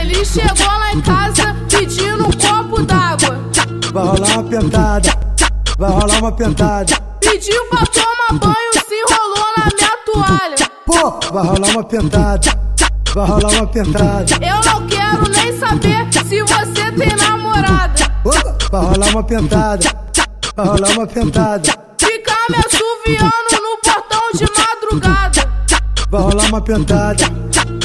Ele chegou lá em casa pedindo um copo d'água. Vai rolar uma pentada, vai rolar uma pentada. Pediu pra tomar banho, se enrolou na minha toalha. Pô, vai rolar uma pentada, vai rolar uma pentada. Eu não quero nem saber se você tem namorada. Vai rolar uma pentada, vai rolar uma pentada. Fica me assoviando no portão de madrugada. Vai rolar uma pentada,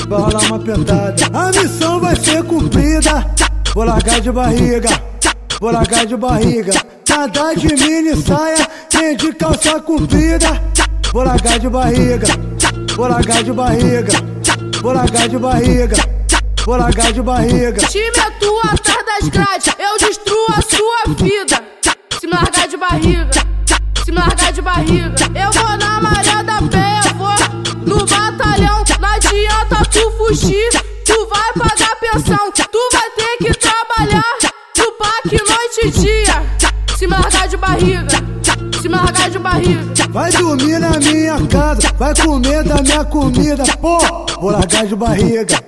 vai rolar uma pentada. A missão vai ser cumprida. Vou largar de barriga, vou largar de barriga. Nadar de mini saia, nem de calça comprida. Vou largar de barriga, vou largar de barriga, vou largar de barriga, vou largar de barriga. Te meto atrás das grades, eu destruo a sua vida. Se me largar de barriga, se me largar de barriga, eu vou na maré da penha, vou no batalhão. Não adianta tu fugir, tu vai pagar pensão, tu vai ter que trabalhar no parque noite e dia. Se me largar de barriga, se me largar de barriga. Vai dormir na minha casa, vai comer da minha comida, pô. Vou largar de barriga,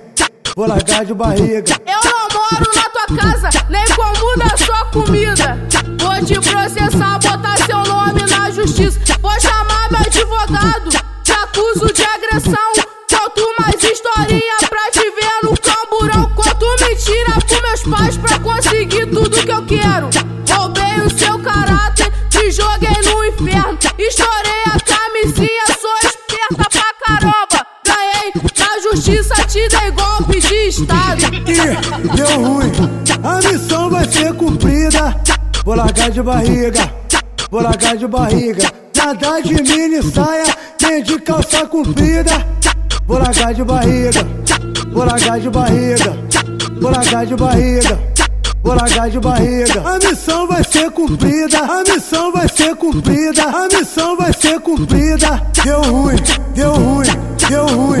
vou largar de barriga. Eu não moro na tua casa, nem como da sua comida. Vou te processar, botar seu nome na justiça. Vou chamar meu advogado, te acuso de agressão. Conto mais historinha pra te ver no camburão. Conto mentira pros meus pais pra conseguir tudo que eu quero. Roubei o seu dei golpe de estado. Ih, deu ruim, a missão vai ser cumprida. Vou largar de barriga, vou largar de barriga. Nadar de mini saia, nem de calça comprida. Vou largar de barriga, vou largar de barriga, vou largar de barriga. Vou largar de barriga. A missão vai ser cumprida. A missão vai ser cumprida. A missão vai ser cumprida. Deu ruim, deu ruim, deu ruim.